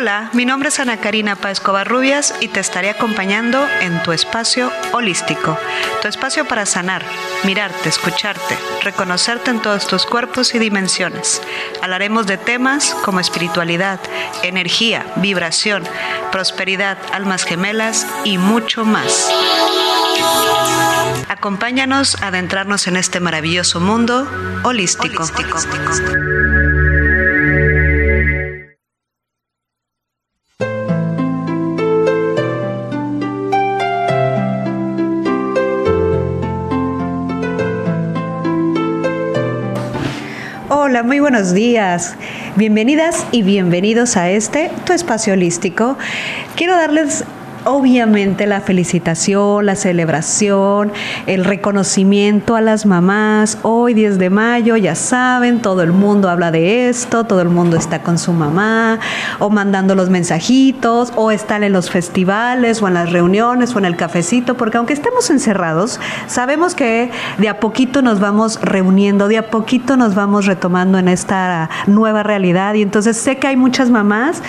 Hola, mi nombre es Ana Karina Páez Covarrubias y te estaré acompañando en tu espacio holístico, tu espacio para sanar, mirarte, escucharte, reconocerte en todos tus cuerpos y dimensiones. Hablaremos de temas como espiritualidad, energía, vibración, prosperidad, almas gemelas y mucho más. Acompáñanos a adentrarnos en este maravilloso mundo holístico. Hola, muy buenos días. Bienvenidas y bienvenidos a este, tu espacio holístico. Quiero darles obviamente la felicitación, la celebración, el reconocimiento a las mamás. Hoy 10 de mayo, ya saben, todo el mundo habla de esto, todo el mundo está con su mamá o mandando los mensajitos o están en los festivales o en las reuniones o en el cafecito, porque aunque estemos encerrados, sabemos que de a poquito nos vamos reuniendo, de a poquito nos vamos retomando en esta nueva realidad y entonces sé que hay muchas mamás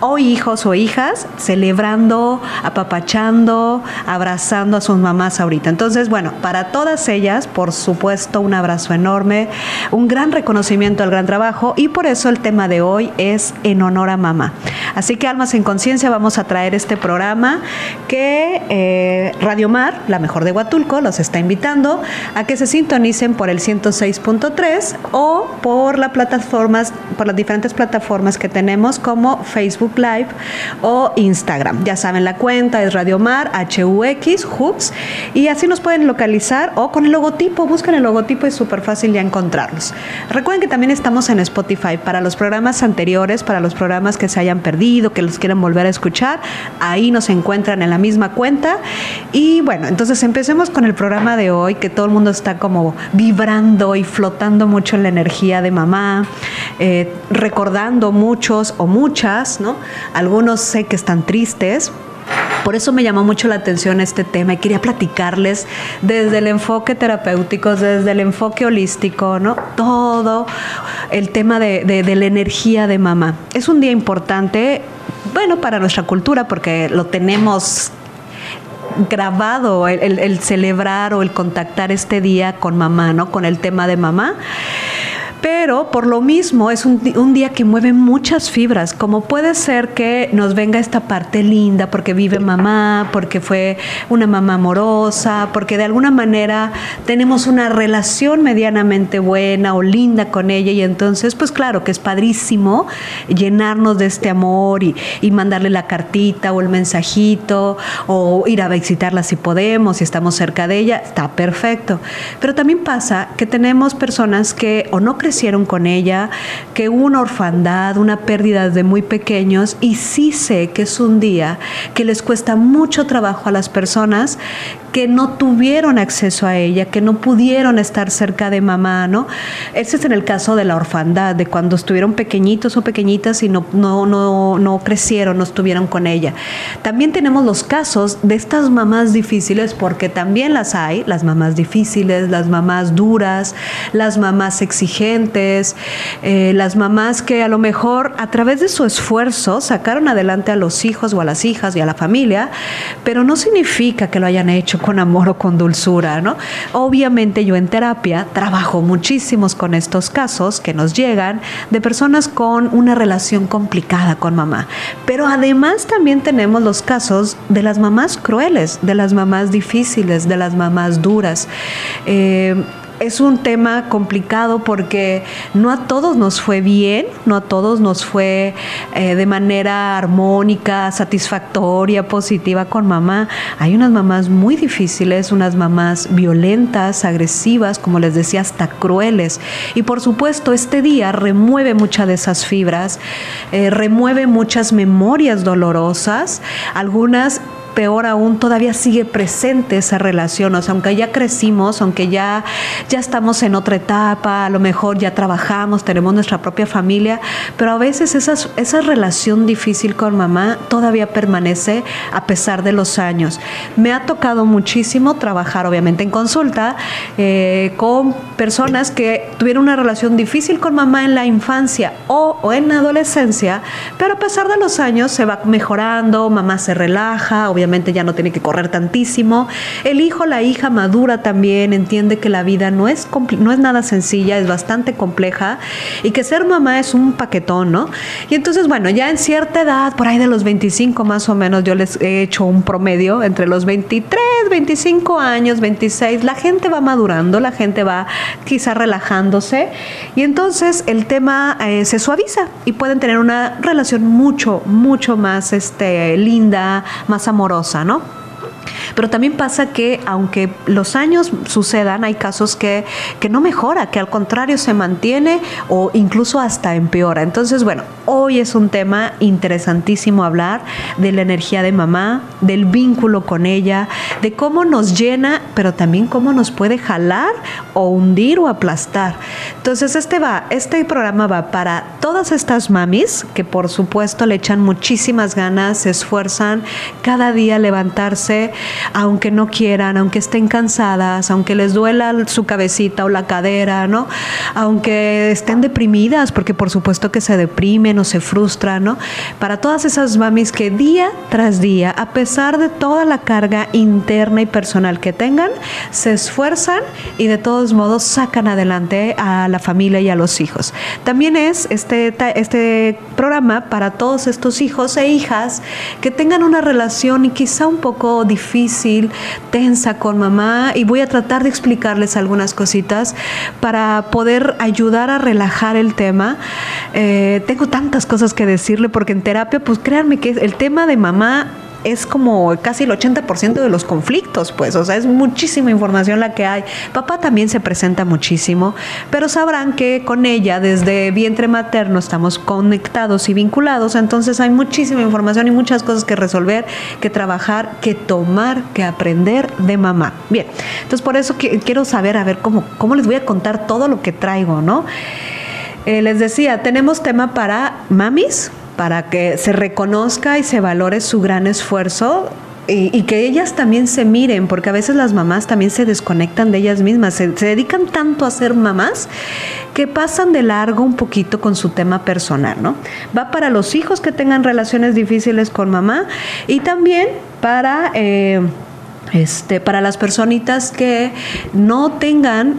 o hijos o hijas celebrando apapachando, abrazando a sus mamás ahorita. Entonces, bueno, para todas ellas, por supuesto, un abrazo enorme, un gran reconocimiento al gran trabajo y por eso el tema de hoy es en honor a mamá. Así que Almas en Conciencia vamos a traer este programa que eh, Radio Mar, la mejor de Huatulco, los está invitando a que se sintonicen por el 106.3 o por las plataformas, por las diferentes plataformas que tenemos como Facebook Live o Instagram. Ya saben la cuenta es Radio Mar, HUX, HUX, y así nos pueden localizar o con el logotipo, buscan el logotipo, es súper fácil ya encontrarlos. Recuerden que también estamos en Spotify para los programas anteriores, para los programas que se hayan perdido, que los quieran volver a escuchar, ahí nos encuentran en la misma cuenta. Y bueno, entonces empecemos con el programa de hoy, que todo el mundo está como vibrando y flotando mucho en la energía de mamá, eh, recordando muchos o muchas, ¿no? Algunos sé que están tristes, por eso me llamó mucho la atención este tema y quería platicarles desde el enfoque terapéutico, desde el enfoque holístico, ¿no? Todo el tema de, la energía de mamá. Es un día importante, bueno, para nuestra cultura porque lo tenemos grabado el, el, celebrar o el contactar este día con mamá, ¿no? Con el tema de mamá pero por lo mismo es un, día que mueve muchas fibras, como puede ser que nos venga esta parte linda porque vive mamá, porque fue una mamá amorosa, porque de alguna manera tenemos una relación medianamente buena o linda con ella y entonces pues claro que es padrísimo llenarnos de este amor y, mandarle la cartita o el mensajito o ir a visitarla si podemos, si estamos cerca de ella, está perfecto. Pero también pasa que tenemos personas que o no crecieron con ella, que hubo una orfandad, una pérdida de muy pequeños y sí sé que es un día que les cuesta mucho trabajo a las personas que no tuvieron acceso a ella, que no pudieron estar cerca de mamá, ¿no? Ese es en el caso de la orfandad, de cuando estuvieron pequeñitos o pequeñitas y no, no, no, no crecieron, no estuvieron con ella. También tenemos los casos de estas mamás difíciles, porque también las hay, las mamás difíciles, las mamás duras, las mamás exigentes, eh, las mamás que a lo mejor a través de su esfuerzo sacaron adelante a los hijos o a las hijas y a la familia, pero no significa que lo hayan hecho con amor o con dulzura, ¿no? Obviamente yo en terapia trabajo muchísimos con estos casos que nos llegan de personas con una relación complicada con mamá. Pero además también tenemos los casos de las mamás crueles, de las mamás difíciles, de las mamás duras. Eh, es un tema complicado porque no a todos nos fue bien, no a todos nos fue eh, de manera armónica, satisfactoria, positiva con mamá. Hay unas mamás muy difíciles, unas mamás violentas, agresivas, como les decía, hasta crueles. Y por supuesto, este día remueve muchas de esas fibras, eh, remueve muchas memorias dolorosas, algunas peor aún, todavía sigue presente esa relación, o sea, aunque ya crecimos, aunque ya, ya estamos en otra etapa, a lo mejor ya trabajamos, tenemos nuestra propia familia, pero a veces esa relación difícil con mamá todavía permanece a pesar de los años. Me ha tocado muchísimo trabajar, obviamente, en consulta eh, con personas que tuvieron una relación difícil con mamá en la infancia o, o en la adolescencia, pero a pesar de los años se va mejorando, mamá se relaja, obviamente ya no tiene que correr tantísimo. El hijo, la hija madura también, entiende que la vida no es, no es nada sencilla, es bastante compleja y que ser mamá es un paquetón, ¿no? Y entonces, bueno, ya en cierta edad, por ahí de los 25 más o menos, yo les he hecho un promedio entre los 23, 25 años, 26, la gente va madurando, la gente va quizá relajándose y entonces el tema eh, se suaviza y pueden tener una relación mucho, mucho más este, linda, más amorosa, ¿no? Pero también pasa que aunque los años sucedan, hay casos que, que no mejora, que al contrario se mantiene o incluso hasta empeora. Entonces, bueno, hoy es un tema interesantísimo hablar de la energía de mamá, del vínculo con ella, de cómo nos llena, pero también cómo nos puede jalar o hundir o aplastar. Entonces, este va, este programa va para todas estas mamis que por supuesto le echan muchísimas ganas, se esfuerzan cada día levantarse aunque no quieran, aunque estén cansadas, aunque les duela su cabecita o la cadera, ¿no? Aunque estén deprimidas, porque por supuesto que se deprimen o se frustran, ¿no? Para todas esas mamis que día tras día, a pesar de toda la carga interna y personal que tengan, se esfuerzan y de todos modos sacan adelante a la familia y a los hijos. También es este, este programa para todos estos hijos e hijas que tengan una relación quizá un poco difícil tensa con mamá y voy a tratar de explicarles algunas cositas para poder ayudar a relajar el tema. Eh, tengo tantas cosas que decirle porque en terapia, pues créanme que el tema de mamá es como casi el 80% de los conflictos, pues, o sea, es muchísima información la que hay. Papá también se presenta muchísimo, pero sabrán que con ella desde vientre materno estamos conectados y vinculados, entonces hay muchísima información y muchas cosas que resolver, que trabajar, que tomar, que aprender de mamá. Bien, entonces por eso quiero saber, a ver, cómo, cómo les voy a contar todo lo que traigo, ¿no? Eh, les decía, tenemos tema para mamis, para que se reconozca y se valore su gran esfuerzo y, que ellas también se miren, porque a veces las mamás también se desconectan de ellas mismas, se, dedican tanto a ser mamás que pasan de largo un poquito con su tema personal, ¿no? Va para los hijos que tengan relaciones difíciles con mamá y también para, eh, este, para las personitas que no tengan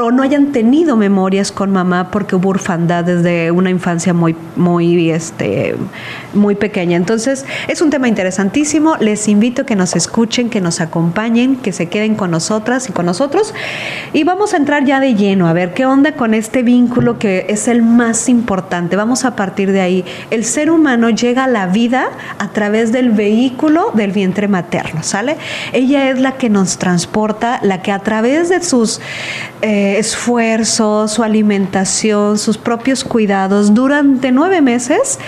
o no hayan tenido memorias con mamá porque hubo orfandad desde una infancia muy, muy, este, muy pequeña. Entonces, es un tema interesantísimo. Les invito a que nos escuchen, que nos acompañen, que se queden con nosotras y con nosotros. Y vamos a entrar ya de lleno a ver qué onda con este vínculo que es el más importante. Vamos a partir de ahí. El ser humano llega a la vida a través del vehículo del vientre materno, ¿sale? Ella es la que nos transporta, la que a través de sus... Eh, esfuerzo, su alimentación, sus propios cuidados durante nueve meses,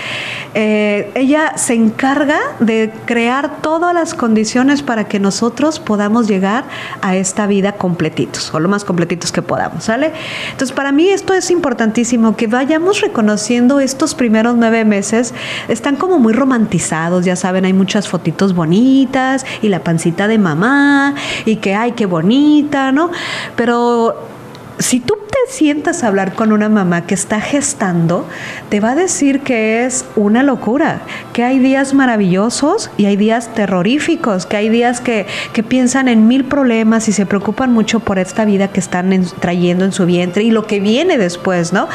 eh, ella se encarga de crear todas las condiciones para que nosotros podamos llegar a esta vida completitos o lo más completitos que podamos, ¿sale? Entonces, para mí esto es importantísimo, que vayamos reconociendo estos primeros nueve meses, están como muy romantizados, ya saben, hay muchas fotitos bonitas y la pancita de mamá y que, ay, qué bonita, ¿no? Pero si tú te sientas a hablar con una mamá que está gestando, te va a decir que es una locura, que hay días maravillosos y hay días terroríficos, que hay días que, piensan en mil problemas y se preocupan mucho por esta vida que están trayendo en su vientre y lo que viene después, ¿no?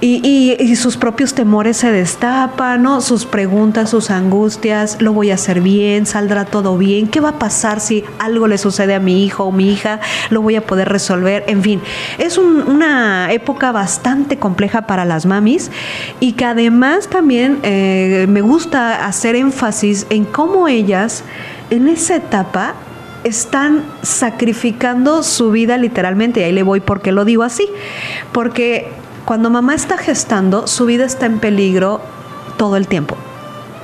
Y, sus propios temores se destapan, ¿no? Sus preguntas, sus angustias, lo voy a hacer bien, saldrá todo bien, ¿qué va a pasar si algo le sucede a mi hijo o mi hija? ¿Lo voy a poder resolver? En fin, es una época bastante compleja para las mamis y que además también eh, me gusta hacer énfasis en cómo ellas en esa etapa están sacrificando su vida literalmente. Y ahí le voy porque lo digo así. Porque cuando mamá está gestando, su vida está en peligro todo el tiempo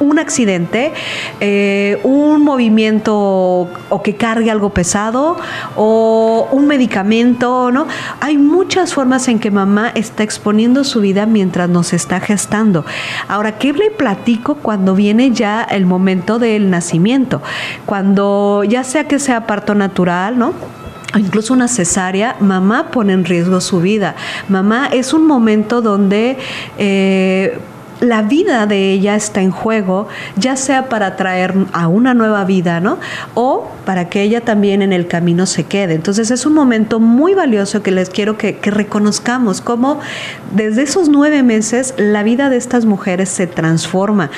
un accidente, eh, un movimiento o que cargue algo pesado o un medicamento, ¿no? Hay muchas formas en que mamá está exponiendo su vida mientras nos está gestando. Ahora, ¿qué le platico cuando viene ya el momento del nacimiento? Cuando ya sea que sea parto natural, ¿no? incluso una cesárea, mamá pone en riesgo su vida. Mamá es un momento donde eh, la vida de ella está en juego, ya sea para traer a una nueva vida, ¿no? O para que ella también en el camino se quede. Entonces es un momento muy valioso que les quiero que, reconozcamos cómo desde esos nueve meses la vida de estas mujeres se transforma.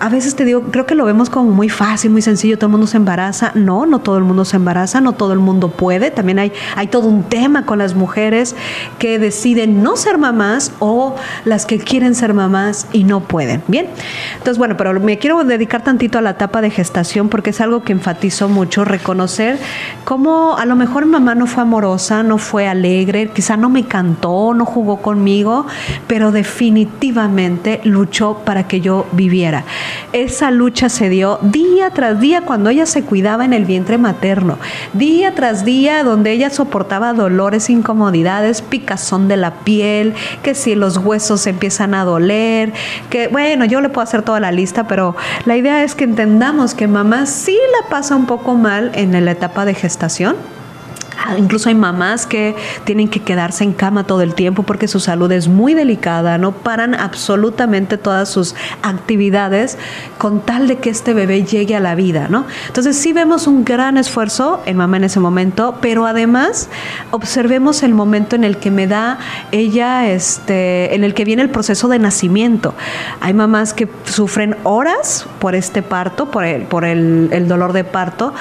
A veces te digo, creo que lo vemos como muy fácil, muy sencillo, todo el mundo se embaraza. No, no todo el mundo se embaraza, no todo el mundo puede. También hay, hay todo un tema con las mujeres que deciden no ser mamás o las que quieren ser mamás y no pueden. Bien, entonces bueno, pero me quiero dedicar tantito a la etapa de gestación porque es algo que enfatizo mucho, reconocer cómo a lo mejor mamá no fue amorosa, no fue alegre, quizá no me cantó, no jugó conmigo, pero definitivamente luchó para que yo viviera. Esa lucha se dio día tras día cuando ella se cuidaba en el vientre materno, día tras día donde ella soportaba dolores, incomodidades, picazón de la piel, que si los huesos empiezan a doler, que bueno, yo le puedo hacer toda la lista, pero la idea es que entendamos que mamá sí la pasa un poco mal en la etapa de gestación incluso hay mamás que tienen que quedarse en cama todo el tiempo porque su salud es muy delicada, no paran absolutamente todas sus actividades con tal de que este bebé llegue a la vida, ¿no? Entonces sí vemos un gran esfuerzo en mamá en ese momento, pero además observemos el momento en el que me da ella, este, en el que viene el proceso de nacimiento. Hay mamás que sufren horas por este parto, por el, por el dolor de parto.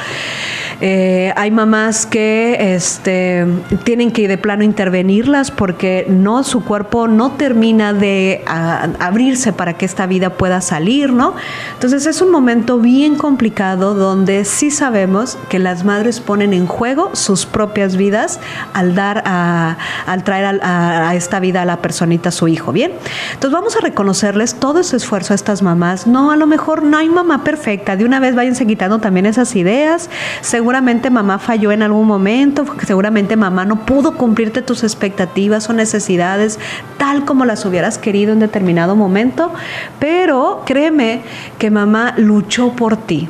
Eh, hay mamás que este, tienen que de plano intervenirlas porque no su cuerpo no termina de abrirse para que esta vida pueda salir, ¿no? Entonces es un momento bien complicado donde sí sabemos que las madres ponen en juego sus propias vidas al dar a, al traer a, a esta vida a la personita, a su hijo, ¿bien? Entonces vamos a reconocerles todo ese esfuerzo a estas mamás. No, a lo mejor no hay mamá perfecta. De una vez váyanse quitando también esas ideas seguramente mamá falló en algún momento, seguramente mamá no pudo cumplirte tus expectativas o necesidades tal como las hubieras querido en determinado momento, pero créeme que mamá luchó por ti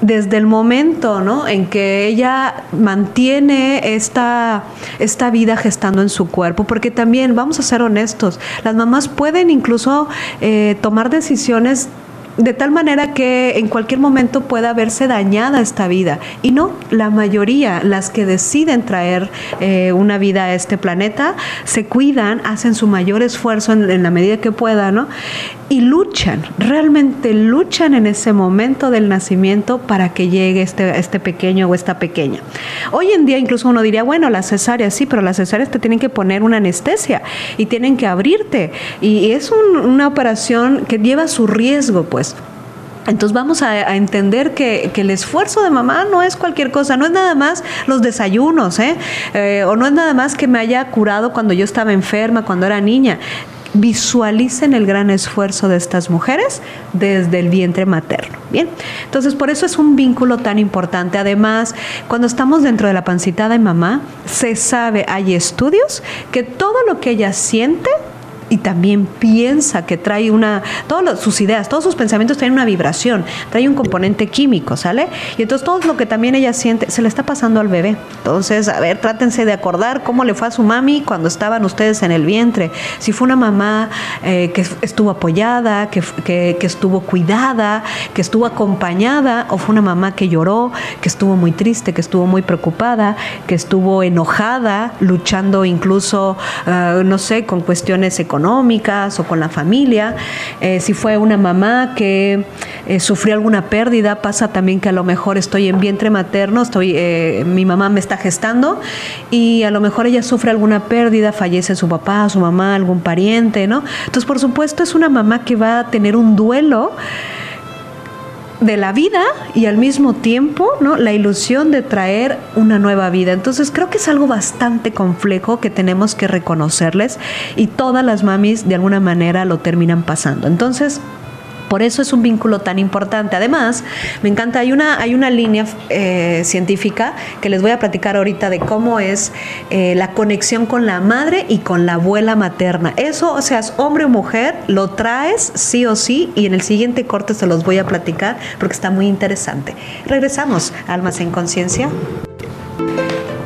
desde el momento ¿no? en que ella mantiene esta, esta vida gestando en su cuerpo, porque también, vamos a ser honestos, las mamás pueden incluso eh, tomar decisiones de tal manera que en cualquier momento pueda verse dañada esta vida. Y no, la mayoría, las que deciden traer eh, una vida a este planeta, se cuidan, hacen su mayor esfuerzo en, la medida que puedan, ¿no? Y luchan, realmente luchan en ese momento del nacimiento para que llegue este, este pequeño o esta pequeña. Hoy en día incluso uno diría, bueno, las cesáreas sí, pero las cesáreas te tienen que poner una anestesia y tienen que abrirte. Y es una operación que lleva su riesgo, pues entonces vamos a, entender que, el esfuerzo de mamá no es cualquier cosa, no es nada más los desayunos, ¿eh? ¿eh? o no es nada más que me haya curado cuando yo estaba enferma, cuando era niña. Visualicen el gran esfuerzo de estas mujeres desde el vientre materno. Bien, entonces por eso es un vínculo tan importante. Además, cuando estamos dentro de la pancita de mamá, se sabe, hay estudios que todo lo que ella siente y también piensa que trae una, todas sus ideas, todos sus pensamientos traen una vibración, trae un componente químico, ¿sale? Y entonces todo lo que también ella siente se le está pasando al bebé. Entonces, a ver, trátense de acordar cómo le fue a su mami cuando estaban ustedes en el vientre. Si fue una mamá eh, que estuvo apoyada, que, que, estuvo cuidada, que estuvo acompañada, o fue una mamá que lloró, que estuvo muy triste, que estuvo muy preocupada, que estuvo enojada, luchando incluso, uh, no sé, con cuestiones económicas o con la familia. Eh, si fue una mamá que eh, sufrió alguna pérdida, pasa también que a lo mejor estoy en vientre materno, estoy, eh, mi mamá me está gestando y a lo mejor ella sufre alguna pérdida, fallece su papá, su mamá, algún pariente, ¿no? Entonces, por supuesto, es una mamá que va a tener un duelo de la vida y al mismo tiempo ¿no? la ilusión de traer una nueva vida. Entonces creo que es algo bastante complejo que tenemos que reconocerles y todas las mamis de alguna manera lo terminan pasando. Entonces, Por eso es un vínculo tan importante. Además, me encanta, hay una, hay una línea eh, científica que les voy a platicar ahorita de cómo es eh, la conexión con la madre y con la abuela materna. Eso, o sea, hombre o mujer, lo traes sí o sí y en el siguiente corte se los voy a platicar porque está muy interesante. Regresamos, Almas en Conciencia.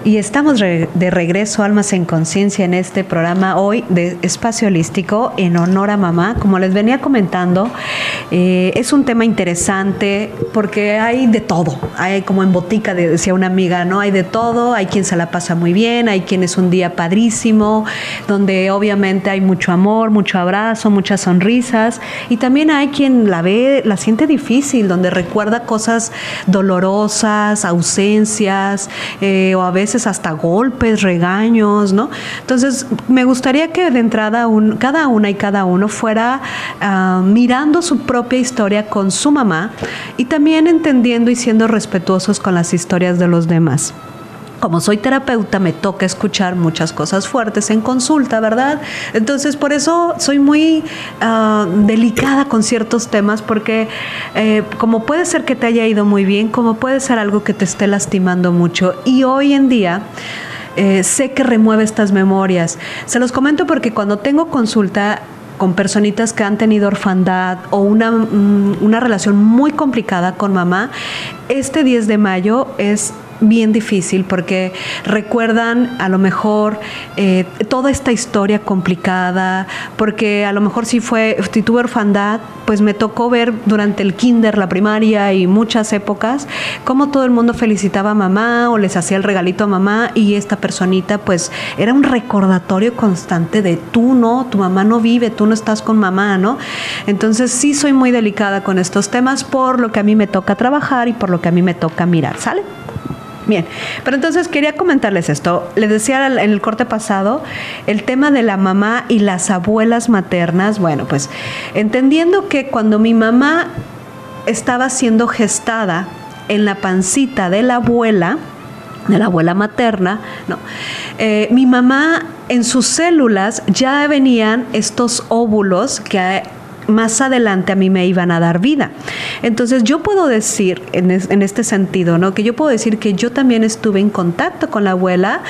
Y estamos de regreso, Almas en Conciencia, en este programa hoy de Espacio Holístico en honor a mamá. Como les venía comentando, eh, es un tema interesante porque hay de todo. Hay como en botica, decía una amiga, ¿no? Hay de todo. Hay quien se la pasa muy bien, hay quien es un día padrísimo, donde obviamente hay mucho amor, mucho abrazo, muchas sonrisas. Y también hay quien la ve, la siente difícil, donde recuerda cosas dolorosas, ausencias, eh, o a veces hasta golpes, regaños, ¿no? Entonces, me gustaría que de entrada cada una y cada uno fuera ah, mirando su propia historia con su mamá y también entendiendo y siendo respetuosos con las historias de los demás como soy terapeuta, me toca escuchar muchas cosas fuertes en consulta, ¿verdad? Entonces, por eso soy muy ah, delicada con ciertos temas, porque eh, como puede ser que te haya ido muy bien, como puede ser algo que te esté lastimando mucho. Y hoy en día... Eh, sé que remueve estas memorias. Se los comento porque cuando tengo consulta con personitas que han tenido orfandad o una, mm, una relación muy complicada con mamá, este 10 de mayo es bien difícil porque recuerdan a lo mejor eh, toda esta historia complicada, porque a lo mejor si fue, si tuve orfandad, pues me tocó ver durante el kinder, la primaria y muchas épocas, cómo todo el mundo felicitaba a mamá o les hacía el regalito a mamá y esta personita pues era un recordatorio constante de tú no, tu mamá no vive, tú no estás con mamá, ¿no? Entonces sí soy muy delicada con estos temas por lo que a mí me toca trabajar y por lo que a mí me toca mirar, ¿sale? Bien, pero entonces quería comentarles esto. Les decía en el corte pasado el tema de la mamá y las abuelas maternas. Bueno, pues entendiendo que cuando mi mamá estaba siendo gestada en la pancita de la abuela, de la abuela materna, no, eh, mi mamá en sus células ya venían estos óvulos que más adelante a mí me iban a dar vida. Entonces yo puedo decir en, este sentido, ¿no? Que yo puedo decir que yo también estuve en contacto con la abuela.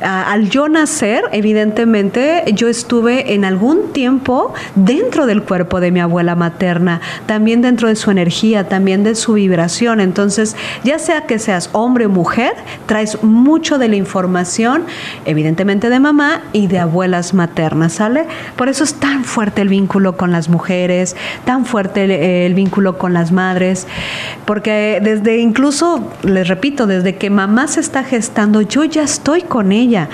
al yo nacer, evidentemente, yo estuve en algún tiempo dentro del cuerpo de mi abuela materna, también dentro de su energía, también de su vibración. Entonces, ya sea que seas hombre o mujer, traes mucho de la información, evidentemente de mamá y de abuelas maternas, ¿sale? Por eso es tan fuerte el vínculo con las mujeres tan fuerte el, vínculo con las madres, porque desde incluso, les repito, desde que mamá se está gestando, yo ya estoy con ella,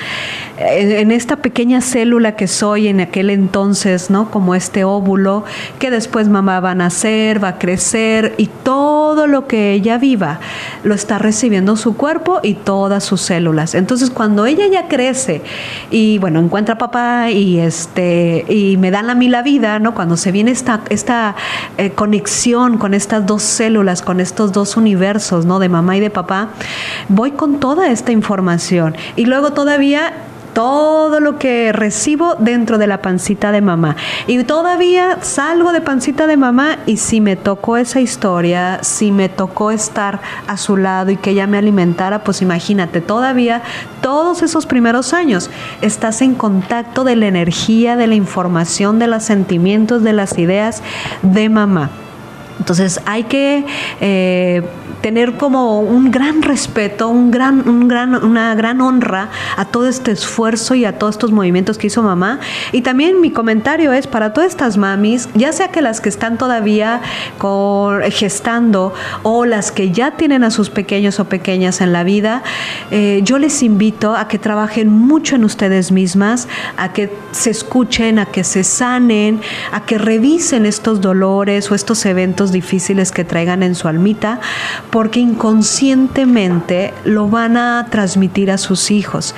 en, esta pequeña célula que soy en aquel entonces, ¿no? Como este óvulo, que después mamá va a nacer, va a crecer y todo lo que ella viva lo está recibiendo su cuerpo y todas sus células. Entonces, cuando ella ya crece y bueno, encuentra papá y este y me dan a mí la vida, ¿no? Cuando se viene esta, eh, conexión con estas dos células, con estos dos universos, ¿no? De mamá y de papá, voy con toda esta información. Y luego todavía todo lo que recibo dentro de la pancita de mamá. Y todavía salgo de pancita de mamá y si me tocó esa historia, si me tocó estar a su lado y que ella me alimentara, pues imagínate, todavía todos esos primeros años estás en contacto de la energía, de la información, de los sentimientos, de las ideas de mamá. Entonces hay que eh, tener como un gran respeto, un gran, un gran, una gran honra a todo este esfuerzo y a todos estos movimientos que hizo mamá. Y también mi comentario es para todas estas mamis, ya sea que las que están todavía gestando o las que ya tienen a sus pequeños o pequeñas en la vida, eh, yo les invito a que trabajen mucho en ustedes mismas, a que se escuchen, a que se sanen, a que revisen estos dolores o estos eventos difíciles que traigan en su almita, porque inconscientemente lo van a transmitir a sus hijos.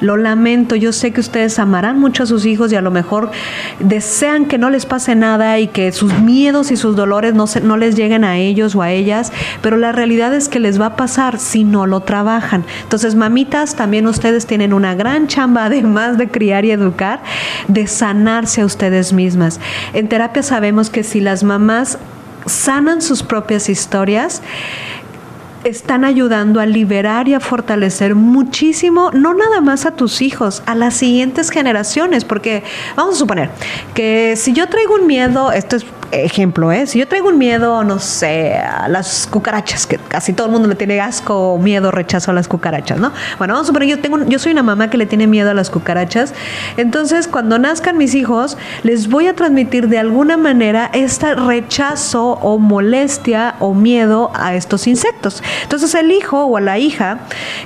Lo lamento, yo sé que ustedes amarán mucho a sus hijos y a lo mejor desean que no les pase nada y que sus miedos y sus dolores no, se, no les lleguen a ellos o a ellas, pero la realidad es que les va a pasar si no lo trabajan. Entonces, mamitas, también ustedes tienen una gran chamba, además de criar y educar, de sanarse a ustedes mismas. En terapia sabemos que si las mamás sanan sus propias historias, están ayudando a liberar y a fortalecer muchísimo, no nada más a tus hijos, a las siguientes generaciones, porque vamos a suponer que si yo traigo un miedo, esto es ejemplo, ¿eh? si yo traigo un miedo, no sé, a las cucarachas, que casi todo el mundo le tiene asco, miedo, rechazo a las cucarachas, ¿no? Bueno, vamos a suponer, yo, tengo, yo soy una mamá que le tiene miedo a las cucarachas, entonces cuando nazcan mis hijos, les voy a transmitir de alguna manera este rechazo o molestia o miedo a estos insectos. Entonces el hijo o la hija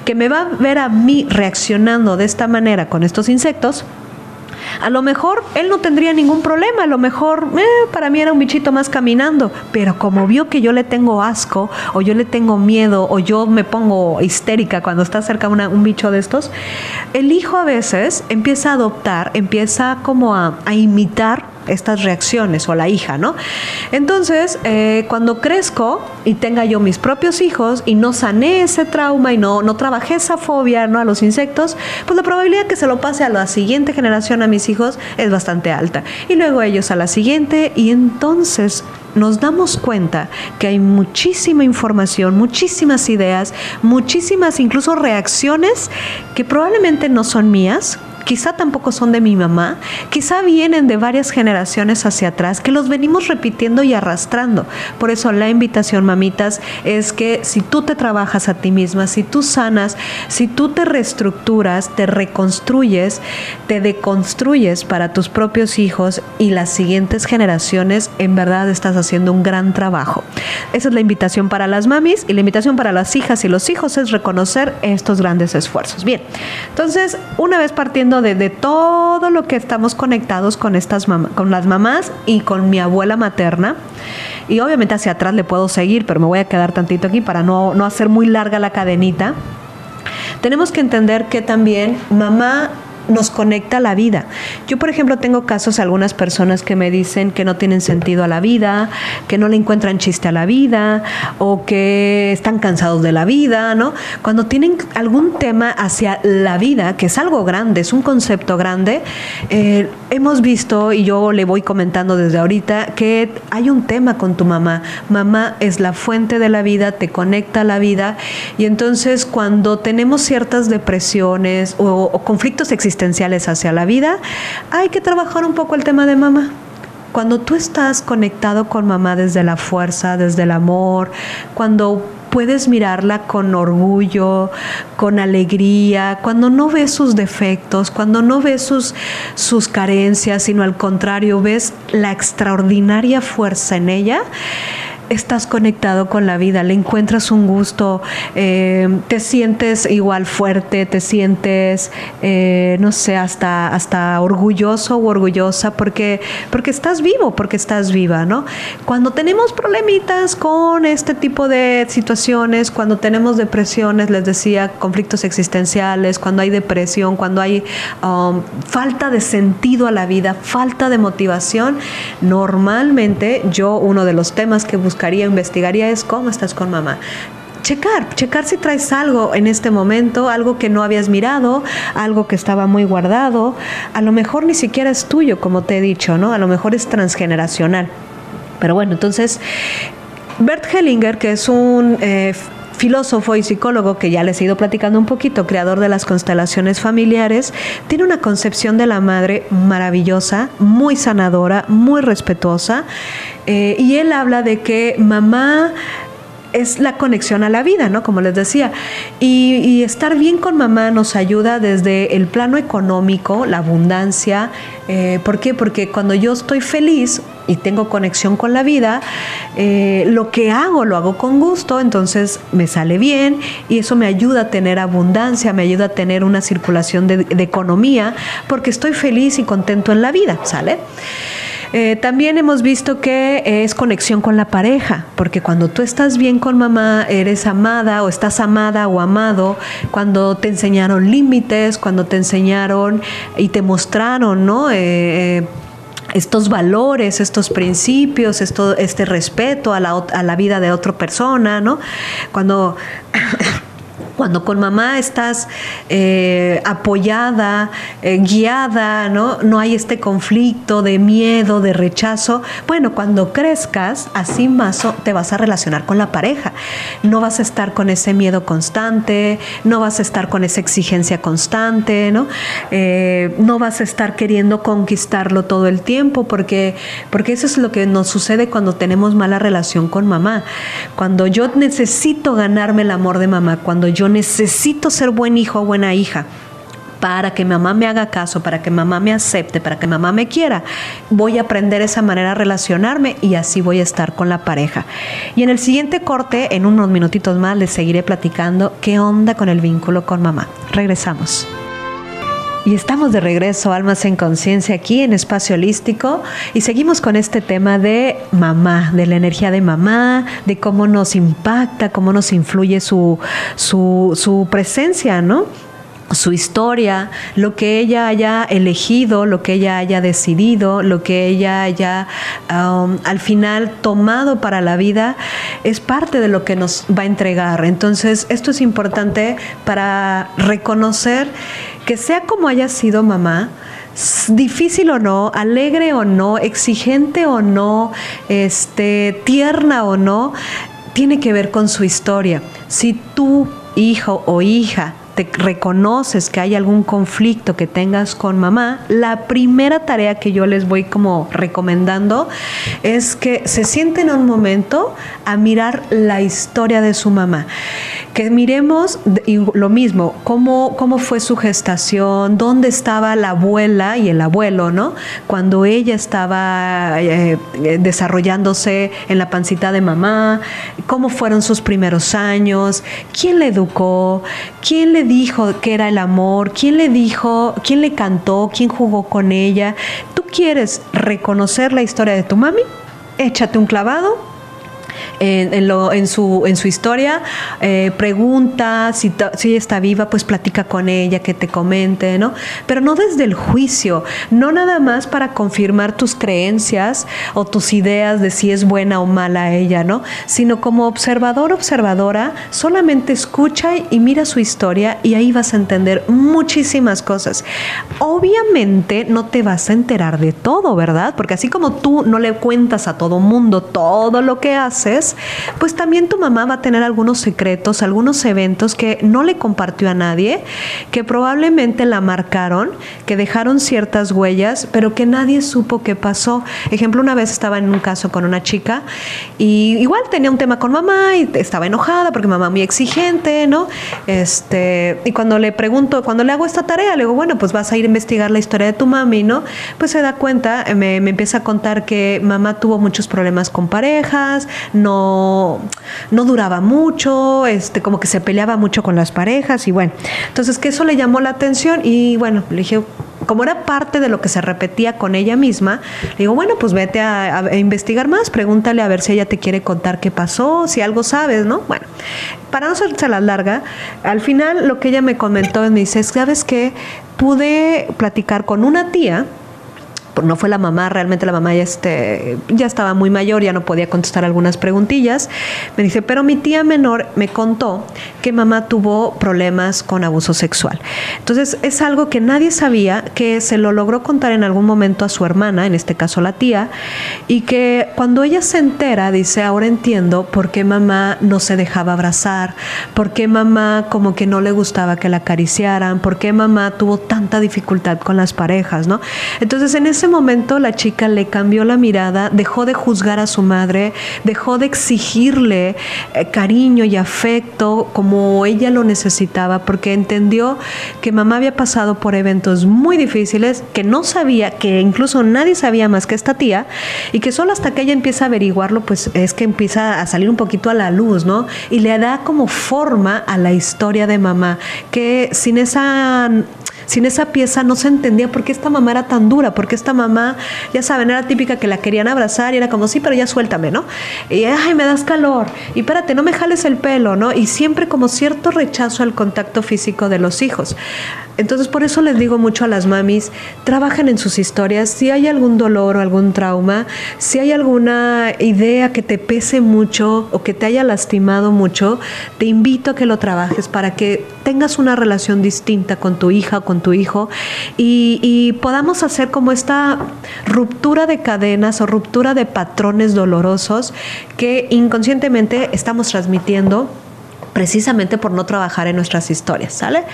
que me va a ver a mí reaccionando de esta manera con estos insectos, a lo mejor él no tendría ningún problema, a lo mejor eh, para mí era un bichito más caminando, pero como vio que yo le tengo asco o yo le tengo miedo o yo me pongo histérica cuando está cerca un bicho de estos, el hijo a veces empieza a adoptar, empieza como a imitar estas reacciones o la hija, ¿no? Entonces, eh, cuando crezco y tenga yo mis propios hijos y no sané ese trauma y no, no trabajé esa fobia ¿no? a los insectos, pues la probabilidad que se lo pase a la siguiente generación a mis hijos es bastante alta. Y luego ellos a la siguiente y entonces nos damos cuenta que hay muchísima información, muchísimas ideas, muchísimas incluso reacciones que probablemente no son mías, quizá tampoco son de mi mamá, quizá vienen de varias generaciones hacia atrás, que los venimos repitiendo y arrastrando. Por eso la invitación, mamitas, es que si tú te trabajas a ti misma, si tú sanas, si tú te reestructuras, te reconstruyes, te deconstruyes para tus propios hijos y las siguientes generaciones, en verdad estás haciendo un gran trabajo. Esa es la invitación para las mamis y la invitación para las hijas y los hijos es reconocer estos grandes esfuerzos. Bien, entonces, una vez partiendo de, todo lo que estamos conectados con estas con las mamás y con mi abuela materna. Y obviamente hacia atrás le puedo seguir, pero me voy a quedar tantito aquí para no, no hacer muy larga la cadenita. Tenemos que entender que también mamá nos conecta a la vida. Yo, por ejemplo, tengo casos algunas personas que me dicen que no tienen sentido a la vida, que no le encuentran chiste a la vida o que están cansados de la vida, ¿no? Cuando tienen algún tema hacia la vida, que es algo grande, es un concepto grande, eh, hemos visto, y yo le voy comentando desde ahorita, que hay un tema con tu mamá. Mamá es la fuente de la vida, te conecta a la vida, y entonces cuando tenemos ciertas depresiones o, o conflictos existentes, existenciales hacia la vida, hay que trabajar un poco el tema de mamá. Cuando tú estás conectado con mamá desde la fuerza, desde el amor, cuando puedes mirarla con orgullo, con alegría, cuando no ves sus defectos, cuando no ves sus, sus carencias, sino al contrario, ves la extraordinaria fuerza en ella, estás conectado con la vida, le encuentras un gusto, eh, te sientes igual fuerte, te sientes, eh, no sé, hasta, hasta orgulloso o orgullosa porque, porque estás vivo, porque estás viva, ¿no? Cuando tenemos problemitas con este tipo de situaciones, cuando tenemos depresiones, les decía, conflictos existenciales, cuando hay depresión, cuando hay um, falta de sentido a la vida, falta de motivación, normalmente yo uno de los temas que busco investigaría es cómo estás con mamá checar, checar si traes algo en este momento, algo que no habías mirado, algo que estaba muy guardado, a lo mejor ni siquiera es tuyo, como te he dicho, ¿no? A lo mejor es transgeneracional. Pero bueno, entonces, Bert Hellinger, que es un eh, filósofo y psicólogo que ya les he ido platicando un poquito, creador de las constelaciones familiares, tiene una concepción de la madre maravillosa, muy sanadora, muy respetuosa, eh, y él habla de que mamá es la conexión a la vida, ¿no? Como les decía. Y, estar bien con mamá nos ayuda desde el plano económico, la abundancia. Eh, ¿Por qué? Porque cuando yo estoy feliz y tengo conexión con la vida, eh, lo que hago lo hago con gusto, entonces me sale bien y eso me ayuda a tener abundancia, me ayuda a tener una circulación de, de economía, porque estoy feliz y contento en la vida, ¿sale? Eh, también hemos visto que es conexión con la pareja, porque cuando tú estás bien con mamá, eres amada o estás amada o amado, cuando te enseñaron límites, cuando te enseñaron y te mostraron, ¿no? Eh, eh, estos valores, estos principios, esto, este respeto a la, a la vida de otra persona, ¿no? Cuando Cuando con mamá estás eh, apoyada, eh, guiada, ¿no? No hay este conflicto de miedo, de rechazo. Bueno, cuando crezcas, así más te vas a relacionar con la pareja. No vas a estar con ese miedo constante, no vas a estar con esa exigencia constante, ¿no? Eh, no vas a estar queriendo conquistarlo todo el tiempo, porque, porque eso es lo que nos sucede cuando tenemos mala relación con mamá. Cuando yo necesito ganarme el amor de mamá, cuando yo yo necesito ser buen hijo o buena hija para que mamá me haga caso, para que mamá me acepte, para que mamá me quiera. Voy a aprender esa manera de relacionarme y así voy a estar con la pareja. Y en el siguiente corte, en unos minutitos más, les seguiré platicando qué onda con el vínculo con mamá. Regresamos. Y estamos de regreso, Almas en Conciencia, aquí en Espacio Holístico, y seguimos con este tema de mamá, de la energía de mamá, de cómo nos impacta, cómo nos influye su, su, su presencia, ¿no? Su historia, lo que ella haya elegido, lo que ella haya decidido, lo que ella haya um, al final tomado para la vida, es parte de lo que nos va a entregar. Entonces, esto es importante para reconocer que sea como haya sido mamá, difícil o no, alegre o no, exigente o no, este, tierna o no, tiene que ver con su historia. Si tu hijo o hija te reconoces que hay algún conflicto que tengas con mamá, la primera tarea que yo les voy como recomendando es que se sienten un momento a mirar la historia de su mamá. Que miremos lo mismo, cómo, cómo fue su gestación, dónde estaba la abuela y el abuelo, ¿no? Cuando ella estaba eh, eh, desarrollándose en la pancita de mamá, cómo fueron sus primeros años, quién le educó, quién le dijo que era el amor? ¿Quién le dijo? ¿Quién le cantó? ¿Quién jugó con ella? ¿Tú quieres reconocer la historia de tu mami? Échate un clavado en, lo, en, su, en su historia, eh, pregunta si, si está viva, pues platica con ella, que te comente, ¿no? Pero no desde el juicio, no nada más para confirmar tus creencias o tus ideas de si es buena o mala ella, ¿no? Sino como observador, observadora, solamente escucha y mira su historia y ahí vas a entender muchísimas cosas. Obviamente no te vas a enterar de todo, ¿verdad? Porque así como tú no le cuentas a todo mundo todo lo que pues también tu mamá va a tener algunos secretos, algunos eventos que no le compartió a nadie, que probablemente la marcaron, que dejaron ciertas huellas, pero que nadie supo qué pasó. Ejemplo, una vez estaba en un caso con una chica y igual tenía un tema con mamá y estaba enojada porque mamá muy exigente, ¿no? Este, y cuando le pregunto, cuando le hago esta tarea, le digo, bueno, pues vas a ir a investigar la historia de tu mami, ¿no? Pues se da cuenta, me, me empieza a contar que mamá tuvo muchos problemas con parejas, no no, duraba mucho, este, como que se peleaba mucho con las parejas y bueno, entonces que eso le llamó la atención y bueno, le dije, como era parte de lo que se repetía con ella misma, le digo, bueno, pues vete a, investigar más, pregúntale a ver si ella te quiere contar qué pasó, si algo sabes, ¿no? Bueno, para no hacerse la larga, al final lo que ella me comentó me dice, ¿sabes qué? Pude platicar con una tía, no fue la mamá, realmente la mamá ya, este, ya estaba muy mayor, ya no podía contestar algunas preguntillas. Me dice, pero mi tía menor me contó que mamá tuvo problemas con abuso sexual. Entonces es algo que nadie sabía, que se lo logró contar en algún momento a su hermana, en este caso la tía, y que cuando ella se entera, dice, ahora entiendo por qué mamá no se dejaba abrazar, por qué mamá como que no le gustaba que la acariciaran, por qué mamá tuvo tanta dificultad con las parejas, ¿no? Entonces en ese ese momento la chica le cambió la mirada, dejó de juzgar a su madre, dejó de exigirle eh, cariño y afecto como ella lo necesitaba, porque entendió que mamá había pasado por eventos muy difíciles, que no sabía, que incluso nadie sabía más que esta tía, y que solo hasta que ella empieza a averiguarlo, pues es que empieza a salir un poquito a la luz, ¿no? Y le da como forma a la historia de mamá, que sin esa Sin esa pieza no se entendía por qué esta mamá era tan dura, por qué esta mamá, ya saben, era típica que la querían abrazar y era como, sí, pero ya suéltame, ¿no? Y, ay, me das calor. Y espérate, no me jales el pelo, ¿no? Y siempre como cierto rechazo al contacto físico de los hijos. Entonces por eso les digo mucho a las mamis, trabajen en sus historias, si hay algún dolor o algún trauma, si hay alguna idea que te pese mucho o que te haya lastimado mucho, te invito a que lo trabajes para que tengas una relación distinta con tu hija o con tu hijo y, podamos hacer como esta ruptura de cadenas o ruptura de patrones dolorosos que inconscientemente estamos transmitiendo precisamente por no trabajar en nuestras historias, ¿sale?